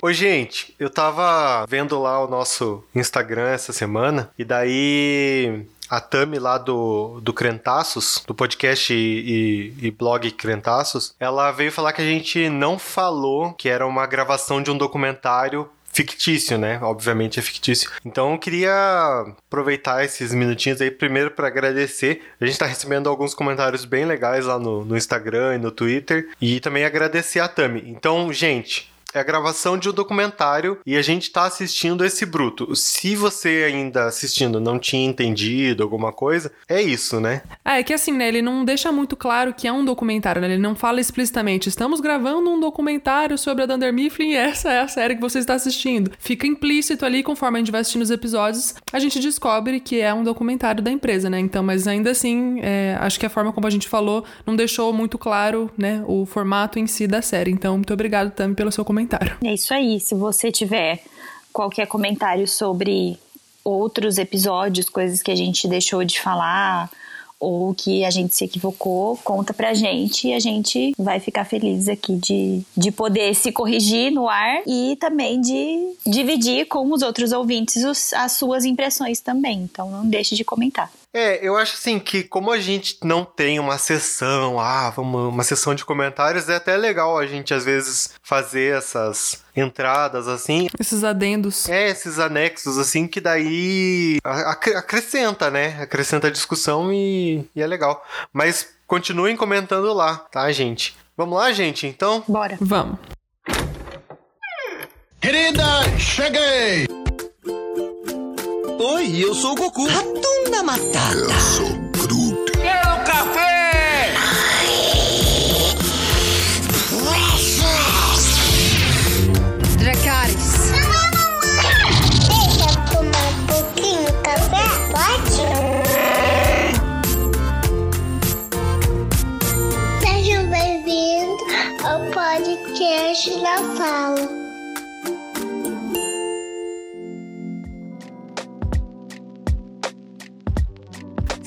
Oi, gente, eu tava vendo lá o nosso Instagram essa semana e daí a Tami lá do, do Crentaços, do podcast e, e, e, blog Crentaços, ela veio falar que a gente não falou que era uma gravação de um documentário fictício, né? Obviamente é fictício. Então eu queria aproveitar esses minutinhos aí primeiro para agradecer. A gente tá recebendo alguns comentários bem legais lá no, no Instagram e no Twitter e também agradecer a Tami. Então, gente, é a gravação de um documentário e a gente tá assistindo esse bruto. Se você ainda assistindo não tinha entendido alguma coisa, é isso, né? Ah, é que assim, né? Ele não deixa muito claro que é um documentário, né? Ele não fala explicitamente, estamos gravando um documentário sobre a Dunder Mifflin e essa é a série que você está assistindo. Fica implícito ali, conforme a gente vai assistindo os episódios, a gente descobre que é um documentário da empresa, né? Então, mas ainda assim, é, acho que a forma como a gente falou não deixou muito claro, né, o formato em si da série. Então, muito obrigado, Tami, pelo seu comentário comentário. É isso aí. Se você tiver qualquer comentário sobre outros episódios, coisas que a gente deixou de falar ou que a gente se equivocou, conta pra gente e a gente vai ficar feliz aqui de, de poder se corrigir no ar e também de dividir com os outros ouvintes os, as suas impressões também. Então não deixe de comentar. É, eu acho assim que como a gente não tem uma sessão, ah, vamos, uma sessão de comentários, é até legal a gente às vezes fazer essas entradas assim. Esses adendos. É, esses anexos assim que daí acrescenta, né? Acrescenta a discussão e, e é legal. Mas continuem comentando lá, tá, gente? Vamos lá, gente, então? Bora. Vamos. Querida, cheguei! Oi, eu sou o Goku. Ratunda Matata. Eu sou Groot. Quero café! Dracarys. Deixa eu tomar um pouquinho de café, pode? Sejam bem-vindos ao podcast da Fala.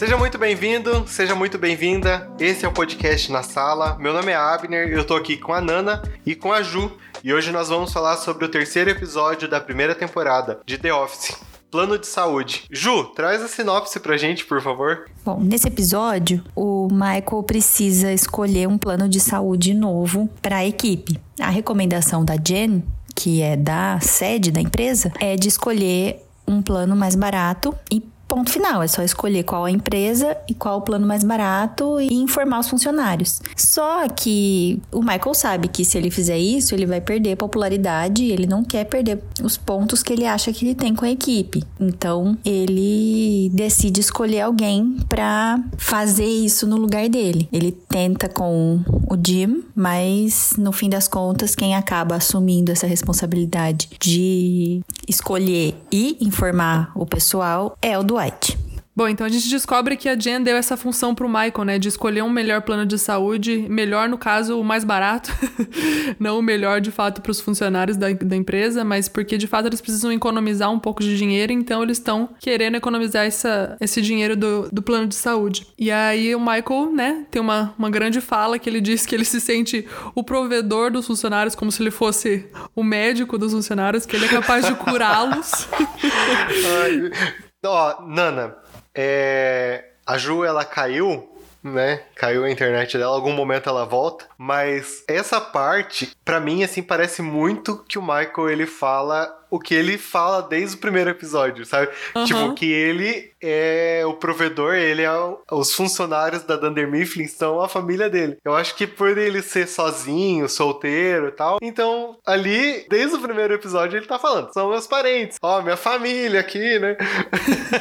Seja muito bem-vindo, seja muito bem-vinda. Esse é o podcast na sala. Meu nome é Abner, eu tô aqui com a Nana e com a Ju. E hoje nós vamos falar sobre o terceiro episódio da primeira temporada de The Office. Plano de saúde. Ju, traz a sinopse pra gente, por favor. Bom, nesse episódio, o Michael precisa escolher um plano de saúde novo para a equipe. A recomendação da Jen, que é da sede da empresa, é de escolher um plano mais barato e ponto final. É só escolher qual a empresa e qual o plano mais barato e informar os funcionários. Só que o Michael sabe que se ele fizer isso, ele vai perder popularidade e ele não quer perder os pontos que ele acha que ele tem com a equipe. Então, ele decide escolher alguém para fazer isso no lugar dele. Ele tenta com o Jim, mas no fim das contas, quem acaba assumindo essa responsabilidade de escolher e informar o pessoal é o Dwight. White. Bom, então a gente descobre que a Jen deu essa função pro Michael, né? De escolher um melhor plano de saúde, melhor no caso, o mais barato, não o melhor de fato para os funcionários da, da empresa, mas porque de fato eles precisam economizar um pouco de dinheiro, então eles estão querendo economizar essa, esse dinheiro do, do plano de saúde. E aí o Michael, né, tem uma, uma grande fala que ele diz que ele se sente o provedor dos funcionários, como se ele fosse o médico dos funcionários, que ele é capaz de curá-los. Ó, Nana, é... a Ju, ela caiu, né? Caiu a internet dela, algum momento ela volta. Mas essa parte, para mim, assim, parece muito que o Michael, ele fala o que ele fala desde o primeiro episódio, sabe? Uhum. Tipo, que ele é o provedor, ele é o, os funcionários da Dunder Mifflin são a família dele. Eu acho que por ele ser sozinho, solteiro e tal, então ali, desde o primeiro episódio, ele tá falando, são meus parentes, ó, minha família aqui, né?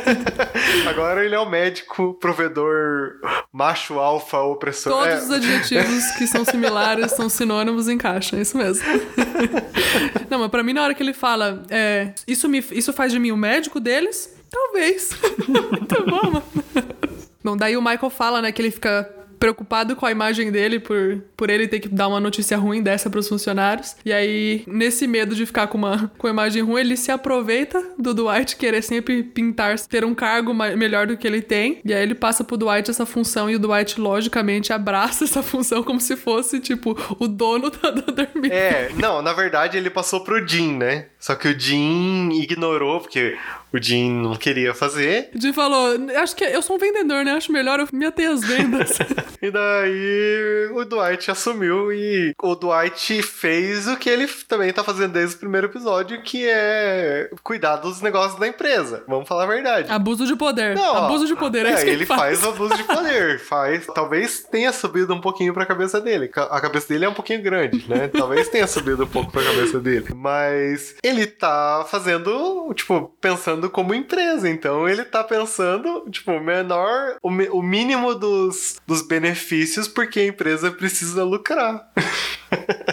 Agora ele é o médico, provedor, macho alfa, opressor. Todos é. os adjetivos que são similares, são sinônimos, encaixam, é isso mesmo. Não, mas pra mim, na hora que ele fala, é, isso, me, isso faz de mim o médico deles? Talvez. tá bom, mano. Bom, daí o Michael fala, né, que ele fica preocupado com a imagem dele por, por ele ter que dar uma notícia ruim dessa pros funcionários. E aí, nesse medo de ficar com uma, com imagem ruim, ele se aproveita do Dwight querer sempre pintar, ter um cargo melhor do que ele tem. E aí ele passa pro Dwight essa função e o Dwight, logicamente, abraça essa função como se fosse, tipo, o dono da Mifflin. É, não, na verdade ele passou pro Jim, né? Só que o Jim ignorou, porque o Jim não queria fazer. O Jim falou, acho que eu sou um vendedor, né? Acho melhor eu me ater às vendas. E daí o Dwight assumiu e o Dwight fez o que ele também tá fazendo desde o primeiro episódio, que é cuidar dos negócios da empresa. Vamos falar a verdade. Abuso de poder. Não, Abuso de poder, é, isso que ele faz. abuso de poder. Faz. Talvez tenha subido um pouquinho pra cabeça dele. A cabeça dele é um pouquinho grande, né? Talvez tenha subido um pouco pra cabeça dele. Mas ele tá fazendo, tipo, pensando como empresa. Então ele tá pensando, tipo, menor, o, o mínimo dos, dos benefícios, porque a empresa precisa lucrar.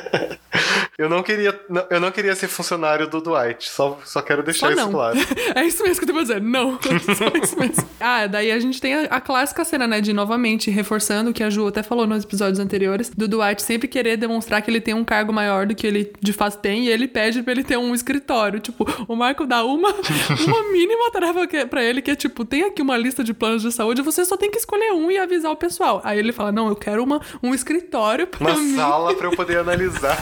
Eu não queria, não- eu não queria ser funcionário do Dwight, só, só quero deixar Só isso não. claro. é isso mesmo que eu tô dizer. Não. Só isso mesmo. Ah, daí a gente tem a, a clássica cena, né? De novamente reforçando o que a Ju até falou nos episódios anteriores, do Dwight sempre querer demonstrar que ele tem um cargo maior do que ele de fato tem, e ele pede pra ele ter um escritório. Tipo, o Marco dá uma, uma mínima tarefa que, pra ele, que é tipo, tem aqui uma lista de planos de saúde, você só tem que escolher um e avisar o pessoal. Aí ele fala: Não, eu quero uma, um escritório pra Uma mim. sala pra eu poder analisar.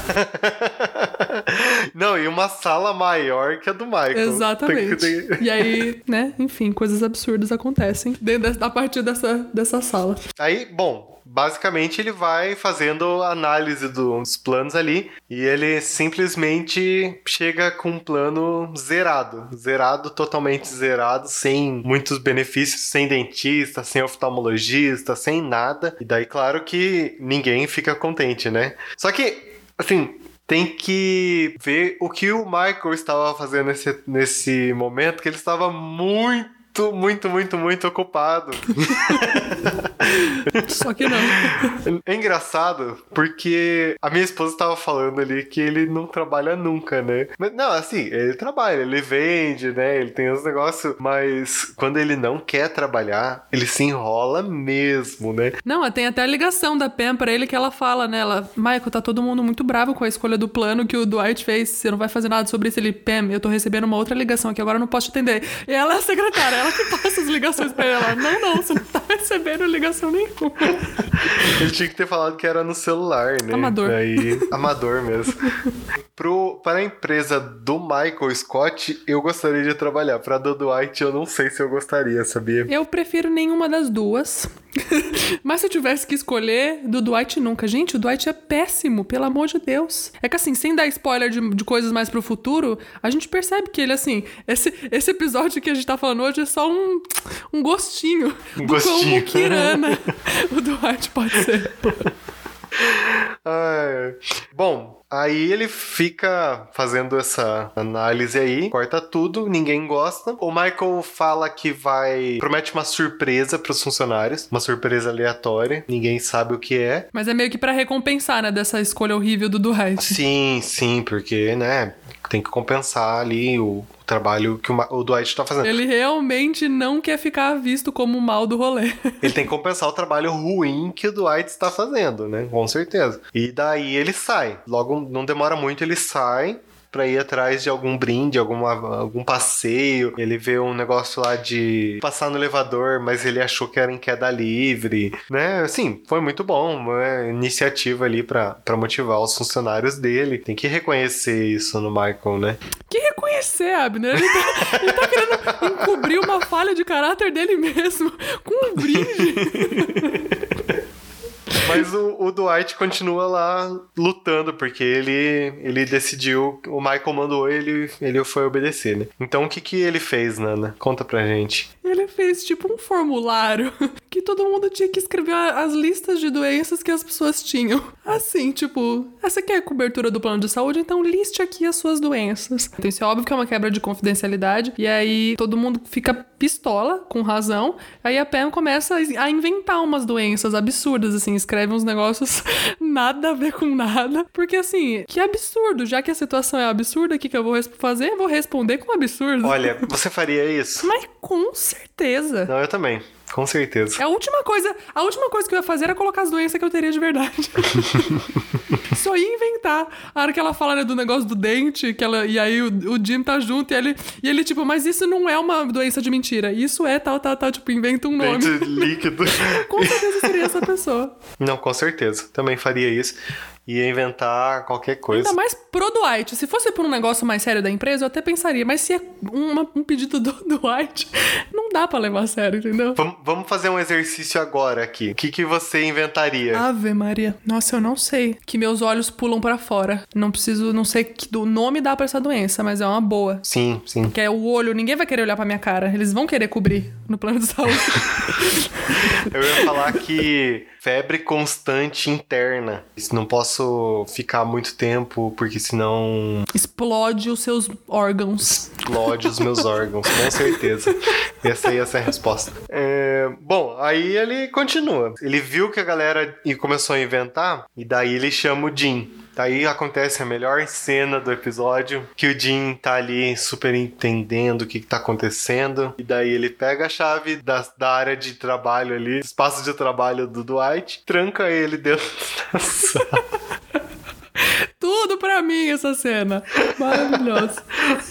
Não, e uma sala maior que a do Michael. Exatamente. Que E aí, né, enfim, coisas absurdas acontecem dentro da, a partir dessa, dessa sala. Aí, bom, basicamente ele vai fazendo análise dos planos ali e ele simplesmente chega com um plano zerado. Zerado, totalmente zerado, sem muitos benefícios, sem dentista, sem oftalmologista, sem nada. E daí, claro que ninguém fica contente, né? Só que, assim. Tem que ver o que o Michael estava fazendo nesse, nesse momento, que ele estava muito, muito, muito, muito ocupado. Só que não. É engraçado porque a minha esposa estava falando ali que ele não trabalha nunca, né? Mas não, assim, ele trabalha, ele vende, né? Ele tem os negócios, mas quando ele não quer trabalhar, ele se enrola mesmo, né? Não, tem até a ligação da Pam pra ele que ela fala, né? Ela, Michael, tá todo mundo muito bravo com a escolha do plano que o Dwight fez. Você não vai fazer nada sobre isso. Ele, Pam, eu tô recebendo uma outra ligação aqui, agora eu não posso te atender. E ela é a secretária, ela que passa as ligações pra ela. Não, não, você não tá recebendo ligação nenhuma. Ele tinha que ter falado que era no celular, né? Amador. Daí, amador mesmo. Pro, para a empresa do Michael Scott, eu gostaria de trabalhar. Pra do Dwight, eu não sei se eu gostaria, sabia? Eu prefiro nenhuma das duas. Mas se eu tivesse que escolher, do Dwight nunca. Gente, o Dwight é péssimo, pelo amor de Deus. É que assim, sem dar spoiler de, de coisas mais pro futuro, a gente percebe que ele, assim, esse, esse episódio que a gente tá falando hoje é só um, um gostinho Um do gostinho. como Kirana o Dwight pode ser. Ai. Bom, aí ele fica fazendo essa análise aí, corta tudo, ninguém gosta. O Michael fala que vai. promete uma surpresa pros funcionários, uma surpresa aleatória, ninguém sabe o que é. Mas é meio que pra recompensar, né, dessa escolha horrível do Dwight. Sim, sim, porque, né, tem que compensar ali o trabalho que o, o Dwight tá fazendo. Ele realmente não quer ficar visto como o mal do rolê. Ele tem que compensar o trabalho ruim que o Dwight está fazendo, né? Com certeza. E daí ele sai. Logo, não demora muito, ele sai pra ir atrás de algum brinde, alguma, algum passeio. Ele vê um negócio lá de passar no elevador, mas ele achou que era em queda livre, né? Assim, foi muito bom, uma iniciativa ali pra pra motivar os funcionários dele. Tem que reconhecer isso no Michael, né? Que reconhecer, Abner. Ele tá, ele tá querendo encobrir uma falha de caráter dele mesmo com um brinde. Mas o, o Dwight continua lá lutando, porque ele, ele decidiu, o Michael mandou ele, ele foi obedecer, né? Então o que, que ele fez, Nana? Conta pra gente. Ele fez tipo um formulário que todo mundo tinha que escrever as listas de doenças que as pessoas tinham. Assim, tipo, essa aqui é a cobertura do plano de saúde, então liste aqui as suas doenças. Então isso é óbvio que é uma quebra de confidencialidade. E aí todo mundo fica pistola, com razão. Aí a Pam começa a inventar umas doenças absurdas, assim, escreve uns negócios nada a ver com nada. Porque assim, que absurdo, já que a situação é absurda, o que, que eu vou fazer? Eu vou responder com absurdo. Olha, você faria isso? Mas com certeza. Não, eu também. Com certeza. É a última coisa, a última coisa que eu ia fazer era colocar as doenças que eu teria de verdade. Só ia inventar. A hora que ela fala né, do negócio do dente, que ela, e aí o, o Jim tá junto e ele, e ele, tipo, mas isso não é uma doença de mentira. Isso é tal, tal, tal. Tipo, inventa um nome. Dente líquido. Com certeza seria essa pessoa. Não, com certeza. Também faria isso. Ia inventar qualquer coisa. Ainda mais pro Dwight. Se fosse por um negócio mais sério da empresa, eu até pensaria. Mas se é uma- um pedido do Dwight, não dá pra levar a sério, entendeu? Vam- Vamos fazer um exercício agora aqui. O que, que você inventaria? Ave Maria. Nossa, eu não sei. Que meus olhos pulam pra fora. Não preciso, não sei que do nome dá pra essa doença, mas é uma boa. Sim, sim. Que é o olho, ninguém vai querer olhar pra minha cara. Eles vão querer cobrir no plano de saúde. Eu ia falar que febre constante interna. Não posso ficar muito tempo, porque senão Explode os seus órgãos. explode os meus órgãos, com certeza. Essa ia ser a resposta. É, bom, aí ele continua. Ele viu que a galera começou a inventar, e daí ele chama o Jim. Daí acontece a melhor cena do episódio, que o Jim tá ali super entendendo o que, que tá acontecendo. E daí ele pega a chave da, da área de trabalho ali, espaço de trabalho do Dwight, tranca ele dentro da sala. Pra mim essa cena. Maravilhoso.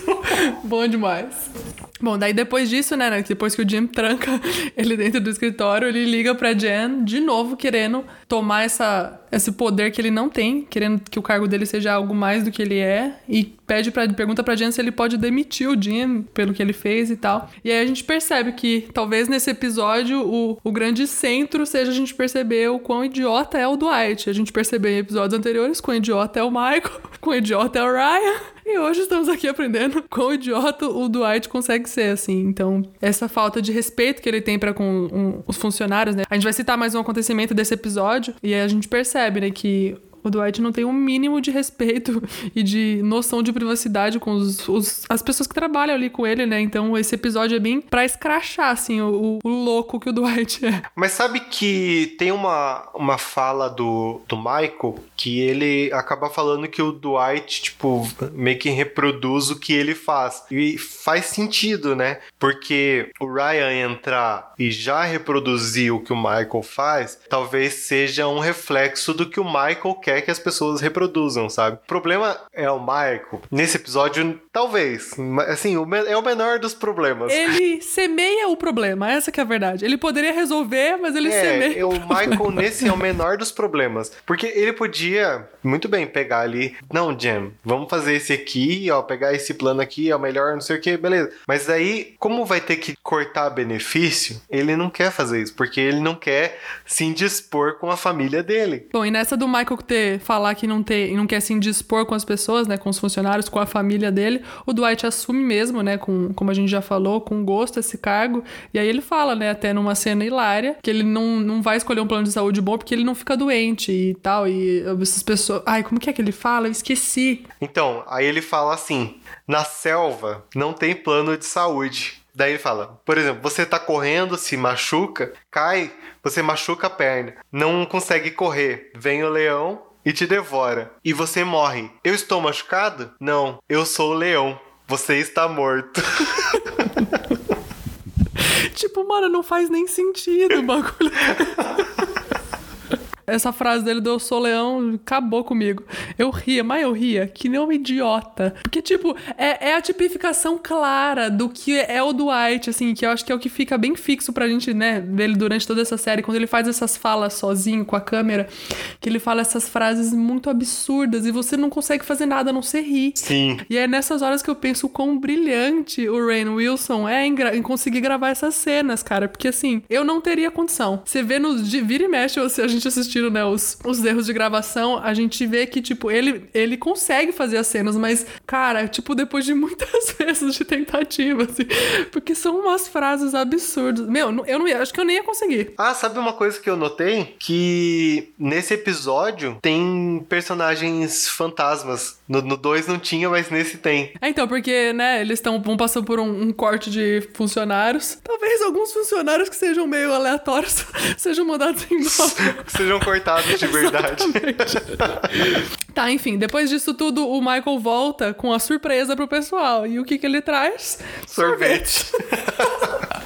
Bom demais. Bom, daí depois disso, né, né, depois que o Jim tranca ele dentro do escritório, ele liga pra Jen de novo querendo tomar essa, esse poder que ele não tem, querendo que o cargo dele seja algo mais do que ele é e pede para pergunta pra Jen se ele pode demitir o Jim pelo que ele fez e tal. E aí a gente percebe que talvez nesse episódio o, o grande centro seja a gente perceber o quão idiota é o Dwight. A gente percebeu em episódios anteriores quão idiota é o Michael, quão idiota é o Ryan. E hoje estamos aqui aprendendo quão idiota o Dwight consegue ser, assim. Então, essa falta de respeito que ele tem para com um, os funcionários, né? A gente vai citar mais um acontecimento desse episódio e aí a gente percebe, né, que o Dwight não tem um mínimo de respeito e de noção de privacidade com os, os- as pessoas que trabalham ali com ele, né? Então esse episódio é bem pra escrachar, assim, o, o louco que o Dwight é. Mas sabe que tem uma, uma fala do, do Michael que ele acaba falando que o Dwight, tipo, meio que reproduz o que ele faz. E faz sentido, né? Porque o Ryan entrar e já reproduzir o que o Michael faz, talvez seja um reflexo do que o Michael quer que as pessoas reproduzam, sabe? O problema é o Michael. Nesse episódio, talvez. Assim, o é o menor dos problemas. Ele semeia o problema, essa que é a verdade. Ele poderia resolver, mas ele É, semeia. o Michael nesse é o menor dos problemas. Porque ele podia muito bem pegar ali. Não, Jam, vamos fazer esse aqui, ó, pegar esse plano aqui, é o melhor, não sei o que, beleza. Mas aí, como vai ter que cortar benefício, ele não quer fazer isso, porque ele não quer se indispor com a família dele. Bom, e nessa do Michael ter, falar que não, ter, não quer se indispor com as pessoas, né, com os funcionários, com a família dele, o Dwight assume mesmo, né, com, como a gente já falou, com gosto esse cargo. E aí ele fala, né, até numa cena hilária, que ele não, não vai escolher um plano de saúde bom porque ele não fica doente e tal. E essas pessoas. Ai, como que é que ele fala? Eu esqueci. Então, aí ele fala assim: na selva não tem plano de saúde. Daí ele fala, por exemplo, você tá correndo, se machuca, cai, você machuca a perna, não consegue correr, vem o leão e te devora, e você morre. Eu estou machucado? Não, eu sou o leão. Você está morto. Tipo, mano, não faz nem sentido o bagulho. Essa frase dele do Eu sou leão acabou comigo. Eu ria, mas eu ria que nem um idiota. Porque, tipo, é, é a tipificação clara do que é o Dwight, assim, que eu acho que é o que fica bem fixo pra gente, né, ver ele durante toda essa série, quando ele faz essas falas sozinho com a câmera, que ele fala essas frases muito absurdas e você não consegue fazer nada a não ser rir. Sim. E é nessas horas que eu penso o quão brilhante o Rain Wilson é em, em conseguir gravar essas cenas, cara. Porque assim, eu não teria condição. Você vê nos. de- Vira e mexe, a gente assistindo, né, os, os erros de gravação, a gente vê que, tipo, ele, ele consegue fazer as cenas, mas, cara, tipo, depois de muitas vezes de tentativa, assim. Porque são umas frases absurdas. Meu, eu não ia. Acho que eu nem ia conseguir. Ah, sabe uma coisa que eu notei? Que nesse episódio tem personagens fantasmas. No 2 não tinha, mas nesse tem. É, então, porque, né, eles estão vão passando por um, um corte de funcionários. Talvez alguns funcionários que sejam meio aleatórios sejam mandados embora. Sejam cortados de verdade. tá, enfim, depois disso tudo, o Michael volta com a surpresa pro pessoal. E o que que ele traz? Sorvete.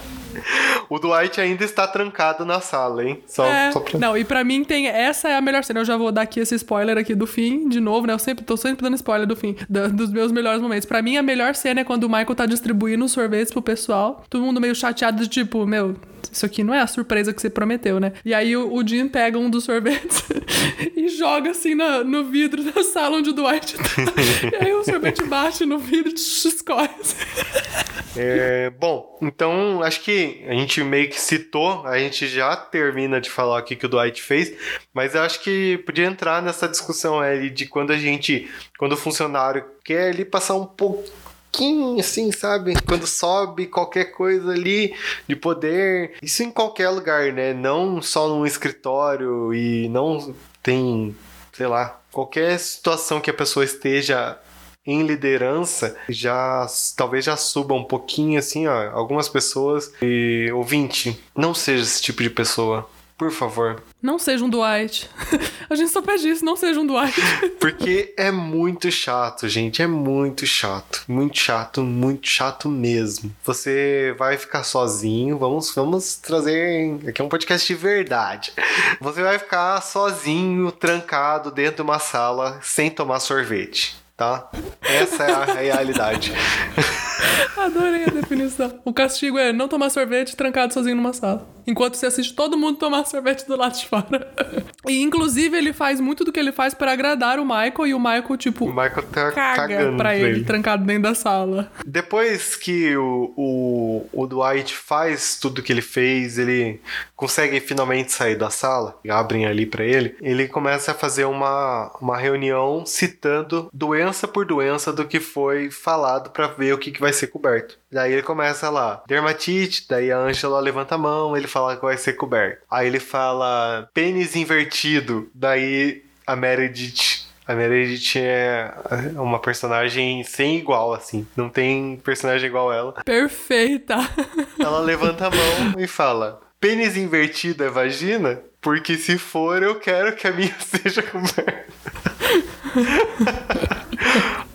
o Dwight ainda está trancado na sala, hein? Só, É, só pra... Não, e pra mim tem. Essa é a melhor cena. Eu já vou dar aqui esse spoiler aqui do fim, de novo, né? Eu sempre tô sempre dando spoiler do fim, da- dos meus melhores momentos. Pra mim, a melhor cena é quando o Michael tá distribuindo os sorvetes pro pessoal. Todo mundo meio chateado, de tipo, meu, isso aqui não é a surpresa que você prometeu, né? E aí o, o Jim pega um dos sorvetes e joga assim na- no vidro da sala onde o Dwight tá. e aí o sorvete bate no vidro e escorre. É, bom, então acho que a gente meio que citou, a gente já termina de falar o que, o Dwight fez, mas eu acho que podia entrar nessa discussão aí de quando a gente, quando o funcionário quer ali passar um pouquinho assim, sabe? Quando sobe qualquer coisa ali de poder, isso em qualquer lugar, né? Não só num escritório e não tem, sei lá, qualquer situação que a pessoa esteja em liderança já talvez já suba um pouquinho assim, ó, algumas pessoas e ouvinte, não seja esse tipo de pessoa, por favor, Não seja um Dwight. A gente só pede isso, não seja um Dwight. porque é muito chato, gente, é muito chato, muito chato, muito chato mesmo. Você vai ficar sozinho, vamos vamos trazer aqui é um podcast de verdade. Você vai ficar sozinho, trancado dentro de uma sala sem tomar sorvete. Tá? Essa é a realidade. Adorei a definição. O castigo é não tomar sorvete trancado sozinho numa sala. Enquanto você assiste todo mundo tomar sorvete do lado de fora. E inclusive ele faz muito do que ele faz pra agradar o Michael e o Michael, tipo, O Michael tá caga cagando pra ele, trancado dentro da sala. Depois que o, o, o Dwight faz tudo que ele fez, ele consegue finalmente sair da sala, abrem ali pra ele, ele começa a fazer uma, uma reunião citando doença por doença do que foi falado pra ver o que, que vai ser coberto. Daí ele começa lá, dermatite, daí a Angela levanta a mão, ele fala que vai ser coberto. Aí ele fala pênis invertido, daí a Meredith a Meredith é uma personagem sem igual, assim. Não tem personagem igual ela. Perfeita. Ela levanta a mão e fala: Pênis invertido é vagina? Porque se for, eu quero que a minha seja coberta.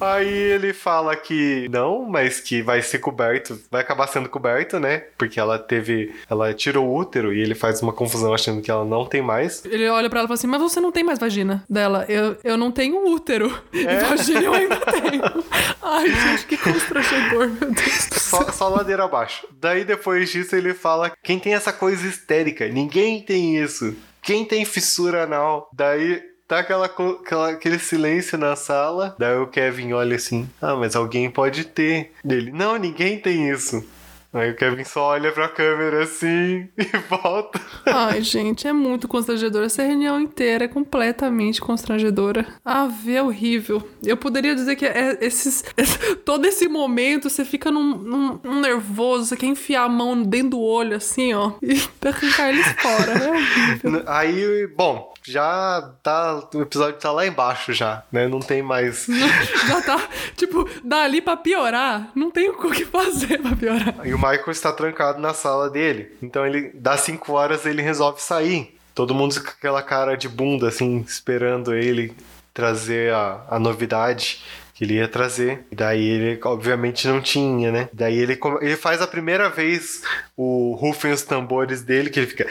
Aí ele fala que não, mas que vai ser coberto, vai acabar sendo coberto, né? Porque ela teve. Ela tirou o útero e ele faz uma confusão achando que ela não tem mais. Ele olha pra ela e fala assim: Mas você não tem mais vagina dela. Eu, eu não tenho útero. E vagina eu ainda tenho. Ai, gente, que constrangedor, meu Deus do céu. Só, só ladeira abaixo. Daí depois disso ele fala: quem tem essa coisa histérica? Ninguém tem isso. Quem tem fissura anal? Daí tá aquela, aquela- aquele silêncio na sala. Daí o Kevin olha assim: ah, mas alguém pode ter. Dele: não, ninguém tem isso. Aí o Kevin só olha pra câmera assim e volta. Ai, gente, é muito constrangedor. Essa reunião inteira é completamente constrangedora. Ah, vê, é horrível. Eu poderia dizer que é esses, esse- todo esse momento você fica num, num- num nervoso, você quer enfiar a mão dentro do olho, assim, ó, e arrancar eles fora. É horrível. Aí, bom, já tá. O episódio tá lá embaixo já, né? Não tem mais. Já tá, tipo, dali pra piorar, não tem o que fazer pra piorar. E o Michael está trancado na sala dele. Então ele, das 5 horas, ele resolve sair. Todo mundo com aquela cara de bunda, assim, esperando ele trazer a, a novidade que ele ia trazer. E daí ele, obviamente, não tinha, né? Daí ele, ele faz a primeira vez o rufem os tambores dele, que ele fica.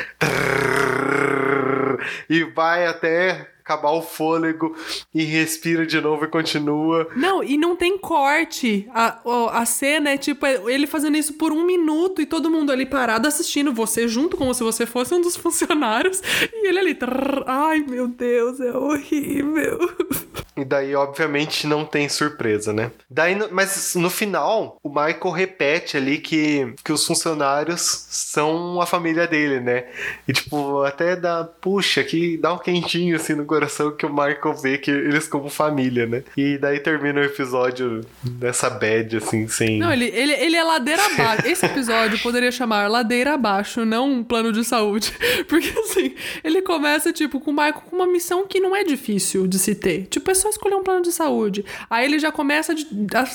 E vai até acabar o fôlego e respira de novo e continua. Não, e não tem corte. A, a cena é tipo é ele fazendo isso por um minuto e todo mundo ali parado assistindo, você junto, como se você fosse um dos funcionários. E ele ali. ai, meu Deus, é horrível. E daí, obviamente, não tem surpresa, né? Daí, mas no final, o Michael repete ali que, que os funcionários são a família dele, né? E, tipo, até dá, puxa, que dá um quentinho assim no coração que o Michael vê que eles como família, né? E daí termina o episódio nessa bad, assim, sem. Não, ele, ele, ele é ladeira abaixo. Esse episódio poderia chamar ladeira abaixo, não um plano de saúde. Porque assim, ele começa, tipo, com o Michael com uma missão que não é difícil de se ter. Tipo, é só escolher um plano de saúde. Aí ele já começa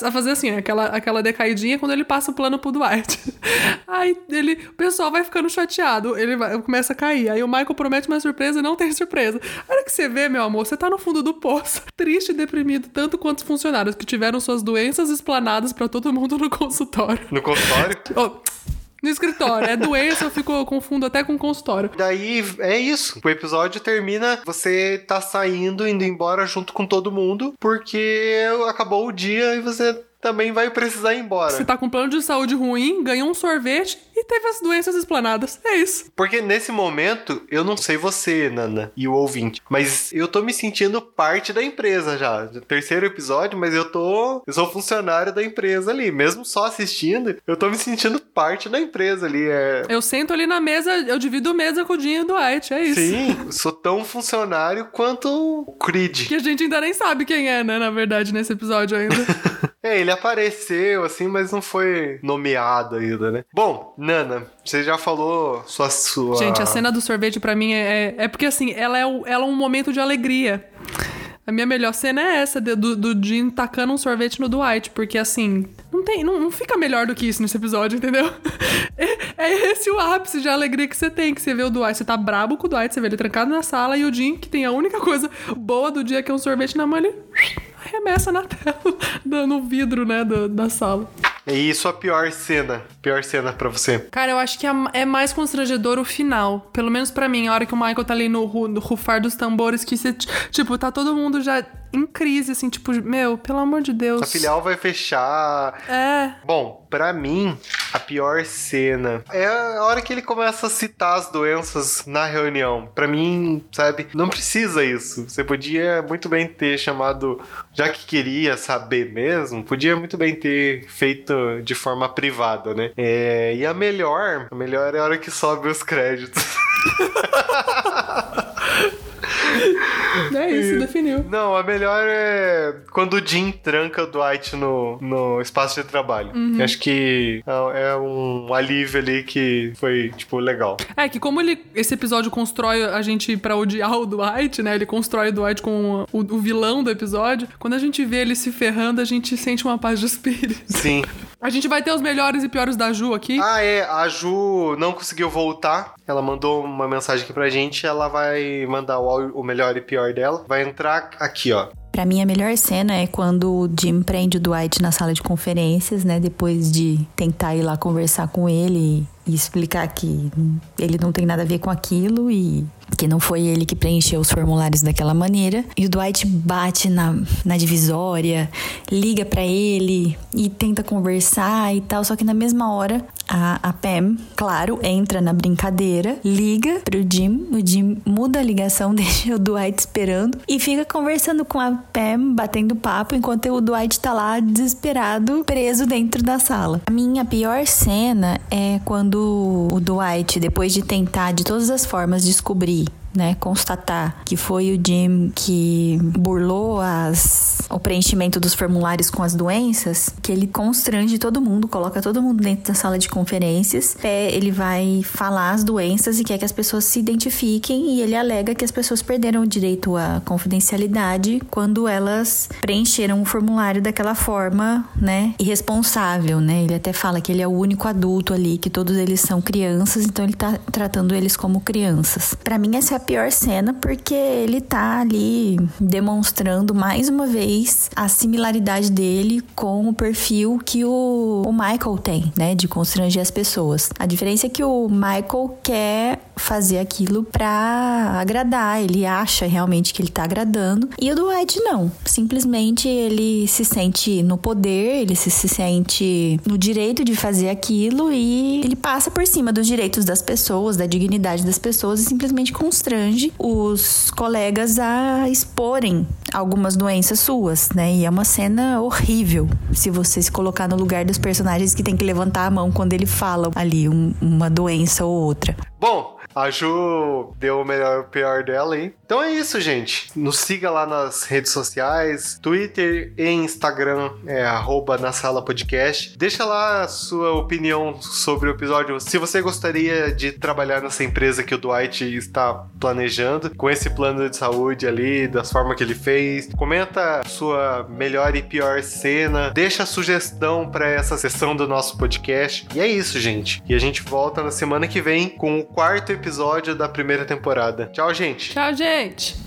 a, fazer assim, aquela, aquela decaidinha quando ele passa o plano pro Dwight. Aí ele, o pessoal vai ficando chateado, ele vai- começa a cair. Aí o Michael promete uma surpresa e não tem surpresa. A hora que você vê, meu amor, você tá no fundo do poço, triste e deprimido, tanto quanto os funcionários que tiveram suas doenças explanadas pra todo mundo no consultório. No consultório? Ó, No escritório. É doença, eu fico, eu confundo até com consultório. Daí é isso. O episódio termina, você tá saindo, indo embora junto com todo mundo, porque acabou o dia e você também vai precisar ir embora. Você tá com um plano de saúde ruim, ganhou um sorvete e teve as doenças explanadas. É isso. Porque nesse momento, eu não sei você, Nana, e o ouvinte, mas eu tô me sentindo parte da empresa já. Terceiro episódio, mas eu tô. Eu sou funcionário da empresa ali. Mesmo só assistindo, eu tô me sentindo parte da empresa ali. É... Eu sento ali na mesa, eu divido mesa com o Dinho e o Dwight, é isso. Sim, sou tão funcionário quanto o Creed. Que a gente ainda nem sabe quem é, né, na verdade, nesse episódio ainda. É, ele apareceu assim, mas não foi nomeado ainda, né? Bom, Nana, você já falou sua. sua... Gente, a cena do sorvete pra mim é, é porque assim, ela é, ela é um momento de alegria. A minha melhor cena é essa, do, do tacando um sorvete no Dwight, porque assim, não tem, não, não fica melhor do que isso nesse episódio, entendeu? É, é esse o ápice de alegria que você tem, que você vê o Dwight, você tá brabo com o Dwight, você vê ele trancado na sala e o Jim, que tem a única coisa boa do dia que é um sorvete na mão, ele arremessa na tela, no vidro, né, do- da sala. E sua pior cena? Pior cena pra você? Cara, eu acho que é é mais constrangedor o final. Pelo menos pra mim, a hora que o Michael tá ali no, no rufar dos tambores, que você, tipo, tá todo mundo já em crise, assim, tipo, meu, pelo amor de Deus. A filial vai fechar. É. Bom, pra mim, a pior cena é a hora que ele começa a citar as doenças na reunião. Pra mim, sabe, não precisa isso. Você podia muito bem ter chamado, já que queria saber mesmo, podia muito bem ter feito de forma privada, né? É, e a melhor, a melhor é a hora que sobe os créditos. É isso, definiu. Não, a melhor é quando o Jim tranca o Dwight no, no espaço de trabalho. Acho que é é um alívio ali que foi, tipo, legal. É que como ele, esse episódio constrói a gente pra odiar o Dwight, né? Ele constrói o Dwight com o, o vilão do episódio. Quando a gente vê ele se ferrando, a gente sente uma paz de espírito. Sim. A gente vai ter os melhores e piores da Ju aqui. Ah, é. A Ju não conseguiu voltar. Ela mandou uma mensagem aqui pra gente. Ela vai mandar o, o melhor e pior dela. Vai entrar aqui, ó. Pra mim, a melhor cena é quando o Jim prende o Dwight na sala de conferências, né? Depois de tentar ir lá conversar com ele e explicar que ele não tem nada a ver com aquilo e que não foi ele que preencheu os formulários daquela maneira. E o Dwight bate na, na divisória, liga pra ele e tenta conversar e tal. Só que na mesma hora, a, a Pam, claro, entra na brincadeira, liga pro Jim. O Jim muda a ligação, deixa o Dwight esperando e fica conversando com a Pam, batendo papo, enquanto o Dwight tá lá desesperado, preso dentro da sala. A minha pior cena é quando o Dwight, depois de tentar de todas as formas descobrir né, constatar que foi o Jim que burlou as, o preenchimento dos formulários com as doenças, que ele constrange todo mundo, coloca todo mundo dentro da sala de conferências. É, ele vai falar as doenças e quer que as pessoas se identifiquem e ele alega que as pessoas perderam o direito à confidencialidade quando elas preencheram o formulário daquela forma, né, irresponsável, né? Ele até fala que ele é o único adulto ali, que todos eles são crianças, então ele tá tratando eles como crianças. Para mim essa é a pior cena porque ele tá ali demonstrando mais uma vez a similaridade dele com o perfil que o, o Michael tem, né, de constranger as pessoas. A diferença é que o Michael quer fazer aquilo pra agradar, ele acha realmente que ele tá agradando, e o Dwight não. Simplesmente ele se sente no poder, ele se, se sente no direito de fazer aquilo e ele passa por cima dos direitos das pessoas, da dignidade das pessoas e simplesmente constrange os colegas a exporem algumas doenças suas, né? E é uma cena horrível se você se colocar no lugar dos personagens que tem que levantar a mão quando ele fala ali um- uma doença ou outra. Bom, a Ju deu o melhor e o pior dela aí. Então é isso, gente. Nos siga lá nas redes sociais, Twitter e Instagram, é arroba na sala podcast. Deixa lá a sua opinião sobre o episódio. Se você gostaria de trabalhar nessa empresa que o Dwight está planejando, com esse plano de saúde ali, das formas que ele fez. Comenta sua melhor e pior cena. Deixa sugestão para essa sessão do nosso podcast. E é isso, gente. E a gente volta na semana que vem com o quarto episódio da primeira temporada. Tchau, gente. Tchau, gente!